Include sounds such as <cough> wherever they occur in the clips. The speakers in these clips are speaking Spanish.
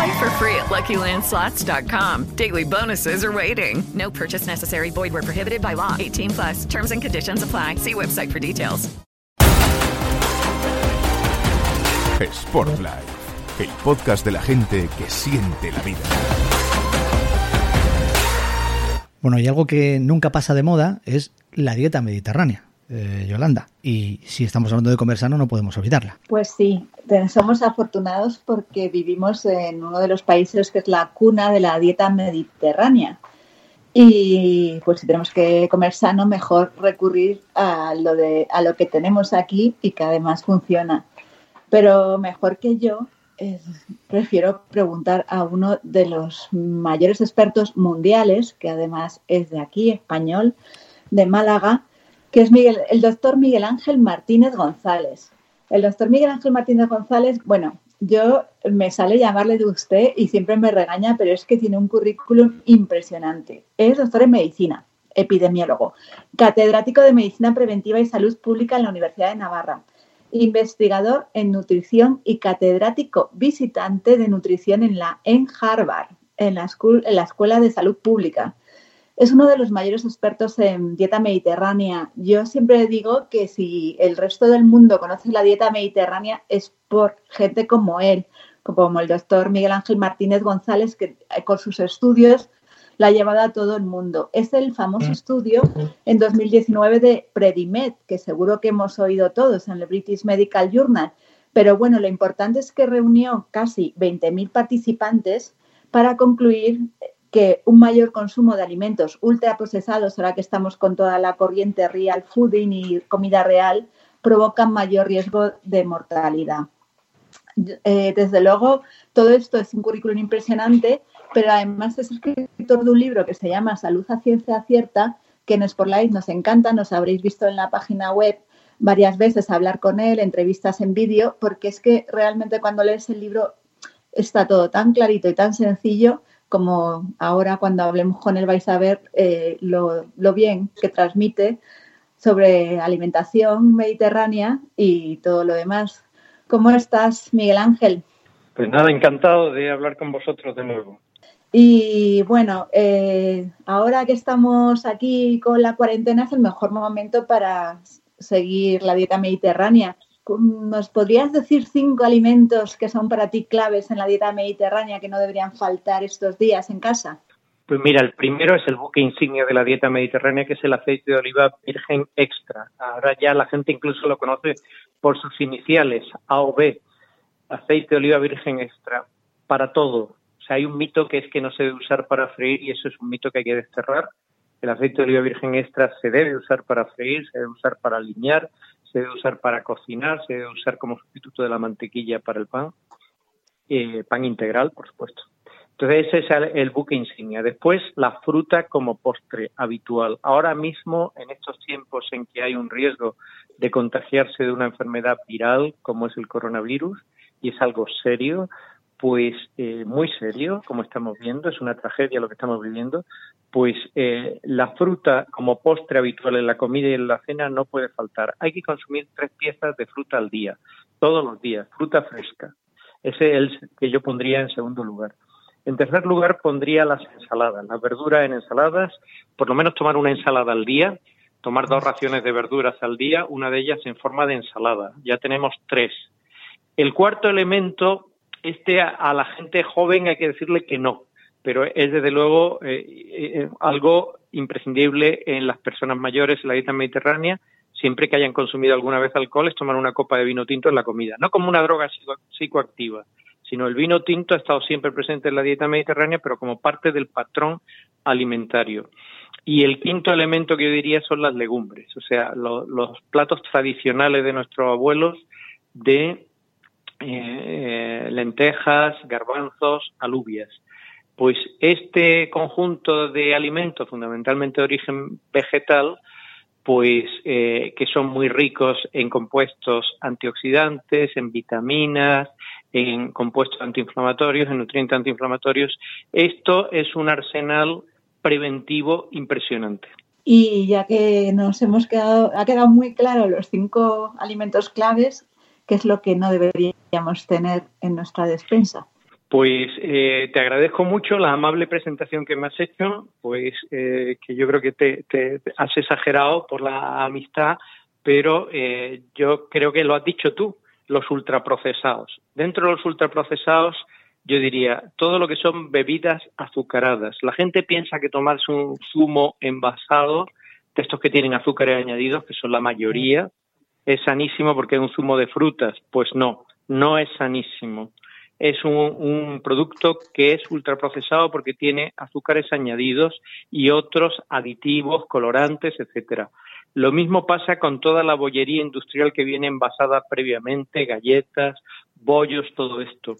Play for free at LuckyLandSlots.com. Daily bonuses are waiting. No purchase necessary. Void where prohibited by law. 18 plus. Terms and conditions apply. See website for details. Sportlife, el podcast de la gente que siente la vida. Bueno, y algo que nunca pasa de moda es la dieta mediterránea. Eh, Yolanda. Y si estamos hablando de comer sano, no podemos olvidarla. Pues sí, somos afortunados porque vivimos en uno de los países que es la cuna de la dieta mediterránea. Y pues si tenemos que comer sano, mejor recurrir a lo, de, a lo que tenemos aquí y que además funciona. Pero mejor que yo, prefiero preguntar a uno de los mayores expertos mundiales, que además es de aquí, español, de Málaga, que es Miguel, el doctor Miguel Ángel Martínez González. El doctor Miguel Ángel Martínez González, bueno, yo me sale llamarle de usted y siempre me regaña, pero es que tiene un currículum impresionante. Es doctor en medicina, epidemiólogo, catedrático de medicina preventiva y salud pública en la Universidad de Navarra, investigador en nutrición y catedrático visitante de nutrición en la en Harvard, en la, en la Escuela de Salud Pública. Es uno de los mayores expertos en dieta mediterránea. Yo siempre digo que si el resto del mundo conoce la dieta mediterránea es por gente como él, como el doctor Miguel Ángel Martínez González, que eh, con sus estudios la ha llevado a todo el mundo. Es el famoso mm. estudio en 2019 de Predimed, que seguro que hemos oído todos en el British Medical Journal. Pero bueno, lo importante es que reunió casi 20.000 participantes para concluir que un mayor consumo de alimentos ultraprocesados, ahora que estamos con toda la corriente real fooding y comida real, provocan mayor riesgo de mortalidad. Eh, desde luego, todo esto es un currículum impresionante, pero además es escritor de un libro que se llama Salud a Ciencia Cierta, que en Sportlight nos encanta, nos habréis visto en la página web varias veces hablar con él, entrevistas en vídeo, porque es que realmente cuando lees el libro está todo tan clarito y tan sencillo como ahora cuando hablemos con él vais a ver eh, lo, bien que transmite sobre alimentación mediterránea y todo lo demás. ¿Cómo estás, Miguel Ángel? Pues nada, encantado de hablar con vosotros de nuevo. Y bueno, eh, ahora que estamos aquí con la cuarentena es el mejor momento para seguir la dieta mediterránea. ¿Nos podrías decir cinco alimentos que son para ti claves en la dieta mediterránea que no deberían faltar estos días en casa? Pues mira, el primero es el buque insignia de la dieta mediterránea, que es el aceite de oliva virgen extra. Ahora ya la gente incluso lo conoce por sus iniciales, A o B, aceite de oliva virgen extra, para todo. O sea, hay un mito que es que no se debe usar para freír y eso es un mito que hay que desterrar. El aceite de oliva virgen extra se debe usar para freír, se debe usar para alinear, se debe usar para cocinar, se debe usar como sustituto de la mantequilla para el pan, eh, pan integral, por supuesto. Entonces ese es el, buque insignia. Después la fruta como postre habitual. Ahora mismo, en estos tiempos en que hay un riesgo de contagiarse de una enfermedad viral como es el coronavirus, y es algo serio, pues eh, muy serio, como estamos viendo, es una tragedia lo que estamos viviendo, pues eh, la fruta como postre habitual en la comida y en la cena no puede faltar. Hay que consumir tres piezas de fruta al día, todos los días, fruta fresca. Ese es el que yo pondría en segundo lugar. En tercer lugar pondría las ensaladas, las verduras en ensaladas, por lo menos tomar una ensalada al día, tomar dos raciones de verduras al día, una de ellas en forma de ensalada. Ya tenemos tres. El cuarto elemento, este a la gente joven hay que decirle que no, pero es desde luego eh, eh, algo imprescindible en las personas mayores en la dieta mediterránea. Siempre que hayan consumido alguna vez alcohol, es tomar una copa de vino tinto en la comida, no como una droga psicoactiva, sino el vino tinto ha estado siempre presente en la dieta mediterránea, pero como parte del patrón alimentario. Y el quinto elemento que yo diría son las legumbres, o sea, los platos tradicionales de nuestros abuelos de eh, lentejas, garbanzos, alubias. Pues este conjunto de alimentos, fundamentalmente de origen vegetal, pues eh, que son muy ricos en compuestos antioxidantes, en vitaminas, en compuestos antiinflamatorios, en nutrientes antiinflamatorios. Esto es un arsenal preventivo impresionante. Y ya que nos hemos quedado, ha quedado muy claro los cinco alimentos claves, ¿qué es lo que no deberíamos tener en nuestra despensa? Pues eh, te agradezco mucho la amable presentación que me has hecho, pues eh, que yo creo que te, has exagerado por la amistad, pero eh, yo creo que lo has dicho tú, los ultraprocesados. Dentro de los ultraprocesados, yo diría todo lo que son bebidas azucaradas. La gente piensa que tomarse un zumo envasado, de estos que tienen azúcares añadidos, que son la mayoría, es sanísimo porque es un zumo de frutas. Pues no, no es sanísimo es un, producto que es ultraprocesado porque tiene azúcares añadidos y otros aditivos, colorantes, etcétera. Lo mismo pasa con toda la bollería industrial que viene envasada previamente, galletas, bollos, todo esto.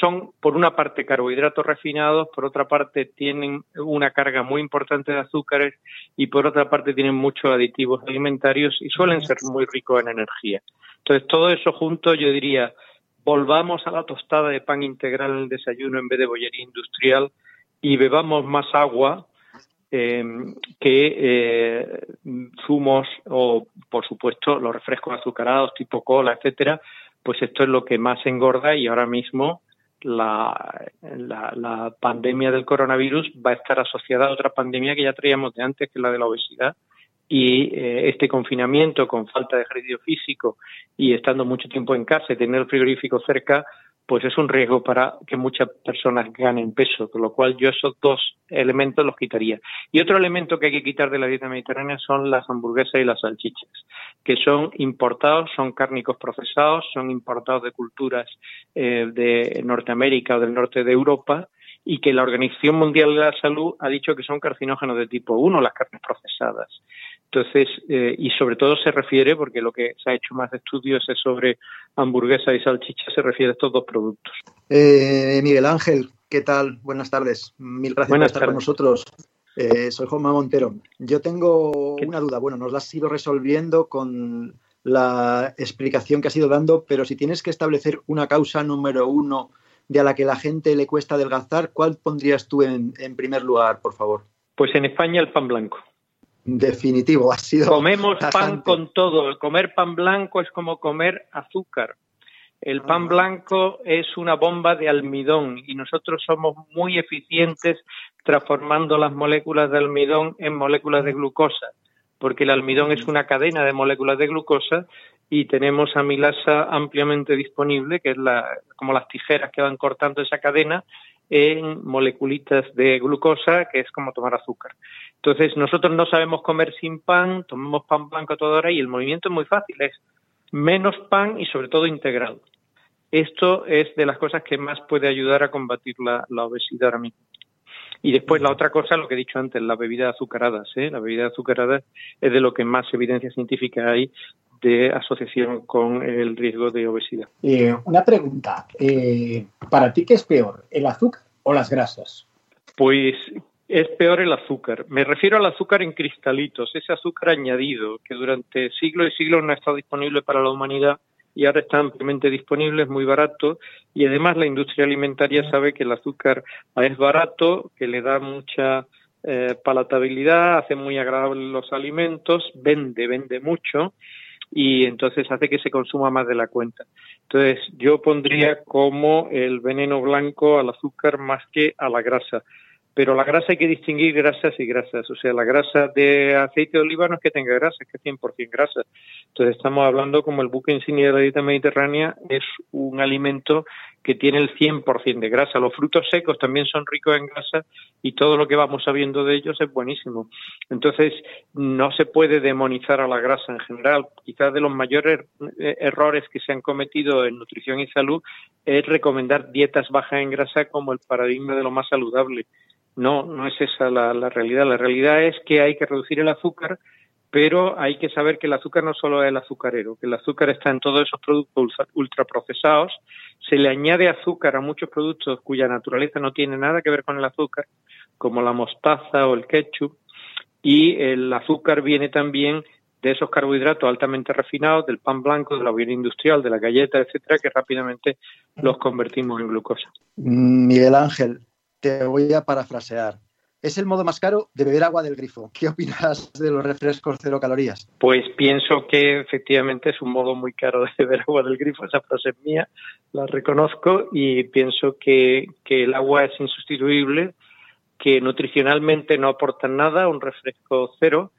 Son, por una parte, carbohidratos refinados, por otra parte, tienen una carga muy importante de azúcares y por otra parte, tienen muchos aditivos alimentarios y suelen ser muy ricos en energía. Entonces, todo eso junto, yo diría, volvamos a la tostada de pan integral en el desayuno en vez de bollería industrial y bebamos más agua em, que eh, zumos o, por supuesto, los refrescos azucarados tipo cola, etcétera, pues esto es lo que más engorda y ahora mismo la, pandemia del coronavirus va a estar asociada a otra pandemia que ya traíamos de antes, que es la de la obesidad, y eh, este confinamiento con falta de ejercicio físico y estando mucho tiempo en casa y tener el frigorífico cerca, pues es un riesgo para que muchas personas ganen peso, con lo cual yo esos dos elementos los quitaría. Y otro elemento que hay que quitar de la dieta mediterránea son las hamburguesas y las salchichas, que son importados, son cárnicos procesados, son importados de culturas eh, de Norteamérica o del norte de Europa y que la Organización Mundial de la Salud ha dicho que son carcinógenos de tipo 1 las carnes procesadas. Entonces, eh, y sobre todo se refiere, porque lo que se ha hecho más estudios es sobre hamburguesa y salchicha, se refiere a estos dos productos. Eh, Miguel Ángel, ¿qué tal? Buenas tardes. Mil gracias por estar con nosotros. Eh, soy Juanma Montero. Yo tengo una duda. Bueno, nos la has ido resolviendo con la explicación que has ido dando, pero si tienes que establecer una causa número uno de a la que la gente le cuesta adelgazar, ¿cuál pondrías tú en primer lugar, por favor? Pues en España el pan blanco. Definitivo, ha sido. Comemos pan con todo. El comer pan blanco es como comer azúcar. El pan blanco es una bomba de almidón y nosotros somos muy eficientes transformando las moléculas de almidón en moléculas de glucosa, porque el almidón es una cadena de moléculas de glucosa y tenemos amilasa ampliamente disponible, que es la, como las tijeras que van cortando esa cadena en moleculitas de glucosa, que es como tomar azúcar. Entonces, nosotros no sabemos comer sin pan, tomamos pan blanco a toda hora y el movimiento es muy fácil, es menos pan y sobre todo integrado. Esto es de las cosas que más puede ayudar a combatir la, obesidad ahora mismo. Y después la otra cosa, lo que he dicho antes, las bebidas azucaradas. ¿eh? La bebida azucarada es de lo que más evidencia científica hay de asociación con el riesgo de obesidad. Eh, una pregunta, eh, ¿para ti qué es peor, el azúcar o las grasas? Pues es peor el azúcar. Me refiero al azúcar en cristalitos, ese azúcar añadido que durante siglos y siglos no ha estado disponible para la humanidad y ahora está ampliamente disponible, es muy barato y además la industria alimentaria sabe que el azúcar es barato, que le da mucha eh, palatabilidad, hace muy agradables los alimentos, vende, vende mucho y entonces hace que se consuma más de la cuenta. Entonces yo pondría como el veneno blanco al azúcar más que a la grasa. Pero la grasa hay que distinguir grasas y grasas. O sea, la grasa de aceite de oliva no es que tenga grasa, es que es 100% grasa. Entonces estamos hablando como el buque insignia de la dieta mediterránea es un alimento que tiene el 100% de grasa. Los frutos secos también son ricos en grasa y todo lo que vamos sabiendo de ellos es buenísimo. Entonces, no se puede demonizar a la grasa en general. Quizás de los mayores er-, errores que se han cometido en nutrición y salud es recomendar dietas bajas en grasa como el paradigma de lo más saludable. No, no es esa la, realidad. La realidad es que hay que reducir el azúcar, pero hay que saber que el azúcar no solo es el azucarero, que el azúcar está en todos esos productos ultraprocesados. Se le añade azúcar a muchos productos cuya naturaleza no tiene nada que ver con el azúcar, como la mostaza o el ketchup. Y el azúcar viene también de esos carbohidratos altamente refinados, del pan blanco, de la bebida industrial, de la galleta, etcétera, que rápidamente los convertimos en glucosa. Miguel Ángel, te voy a parafrasear. Es el modo más caro de beber agua del grifo. ¿Qué opinas de los refrescos cero calorías? Pues pienso que efectivamente es un modo muy caro de beber agua del grifo. Esa frase es mía, la reconozco y pienso que, que el agua es insustituible, que nutricionalmente no aportan nada, un refresco cero,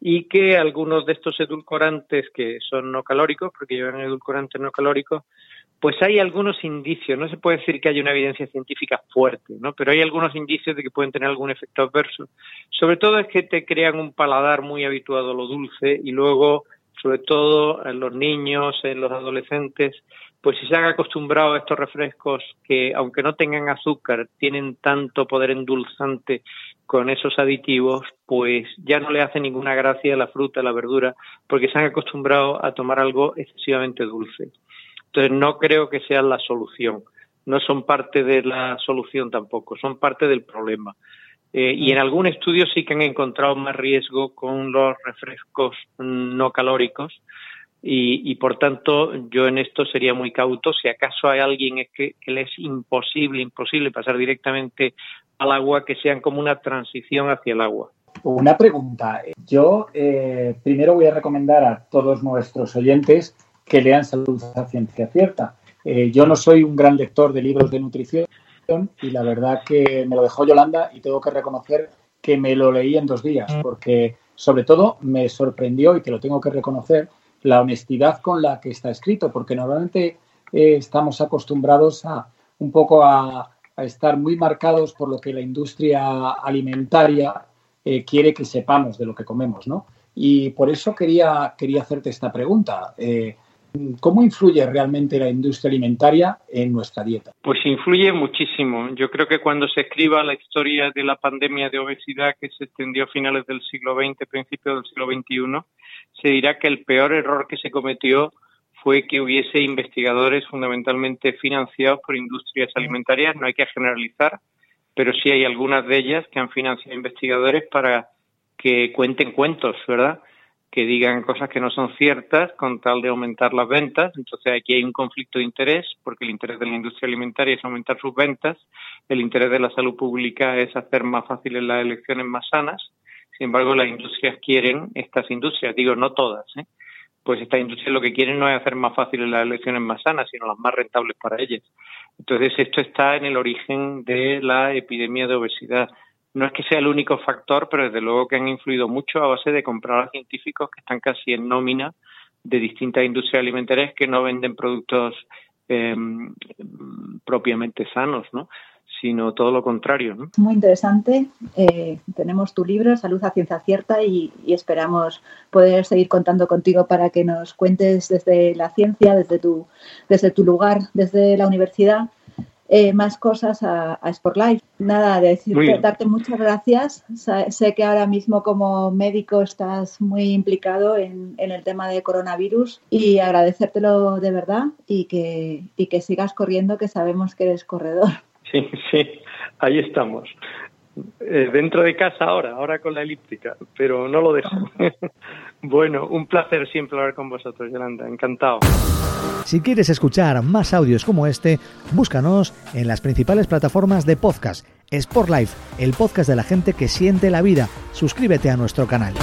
y que algunos de estos edulcorantes que son no calóricos, porque llevan edulcorantes no calóricos, pues hay algunos indicios, no se puede decir que haya una evidencia científica fuerte, ¿no? Pero hay algunos indicios de que pueden tener algún efecto adverso. Sobre todo es que te crean un paladar muy habituado a lo dulce y luego, sobre todo en los niños, en los adolescentes, pues si se han acostumbrado a estos refrescos que, aunque no tengan azúcar, tienen tanto poder endulzante con esos aditivos, pues ya no le hace ninguna gracia la fruta, la verdura, porque se han acostumbrado a tomar algo excesivamente dulce. Entonces no creo que sea la solución. No son parte de la solución tampoco, son parte del problema. Eh, y en algún estudio sí que han encontrado más riesgo con los refrescos no calóricos y, por tanto yo en esto sería muy cauto. Si acaso hay alguien que, le es imposible, imposible pasar directamente al agua, que sean como una transición hacia el agua. Una pregunta. Yo eh, primero voy a recomendar a todos nuestros oyentes que lean Salud a Ciencia Cierta. Eh, yo no soy un gran lector de libros de nutrición y la verdad que me lo dejó Yolanda y tengo que reconocer que me lo leí en dos días porque sobre todo me sorprendió y que lo tengo que reconocer la honestidad con la que está escrito porque normalmente eh, estamos acostumbrados a un poco a, estar muy marcados por lo que la industria alimentaria eh, quiere que sepamos de lo que comemos, ¿no? Y por eso quería, quería hacerte esta pregunta. ¿Cómo influye realmente la industria alimentaria en nuestra dieta? Pues influye muchísimo. Yo creo que cuando se escriba la historia de la pandemia de obesidad que se extendió a finales del siglo XX, principios del siglo XXI, se dirá que el peor error que se cometió fue que hubiese investigadores fundamentalmente financiados por industrias alimentarias. No hay que generalizar, pero sí hay algunas de ellas que han financiado investigadores para que cuenten cuentos, ¿verdad? Que digan cosas que no son ciertas con tal de aumentar las ventas. Entonces aquí hay un conflicto de interés porque el interés de la industria alimentaria es aumentar sus ventas, el interés de la salud pública es hacer más fáciles las elecciones más sanas. Sin embargo, las industrias quieren, estas industrias, digo no todas, ¿eh? pues estas industrias lo que quieren no es hacer más fáciles las elecciones más sanas, sino las más rentables para ellas. Entonces esto está en el origen de la epidemia de obesidad no es que sea el único factor, pero desde luego que han influido mucho a base de comprar a científicos que están casi en nómina de distintas industrias alimentarias que no venden productos em, propiamente sanos, ¿no? sino todo lo contrario. ¿no? Muy interesante. Eh, tenemos tu libro, Salud a Ciencia Cierta, y, esperamos poder seguir contando contigo para que nos cuentes desde la ciencia, desde tu, desde tu lugar, desde la universidad, eh, más cosas a, a Sport Life. Nada, decirte, darte muchas gracias. Sé que ahora mismo como médico estás muy implicado en, el tema de coronavirus y agradecértelo de verdad y que, y que sigas corriendo, que sabemos que eres corredor. <laughs> Sí, sí, ahí estamos. Eh, dentro de casa ahora, ahora con la elíptica, pero no lo dejo. <laughs> bueno, un placer siempre hablar con vosotros, Yolanda, encantado. Si quieres escuchar más audios como este, búscanos en las principales plataformas de podcast. Sport Life, el podcast de la gente que siente la vida. Suscríbete a nuestro canal.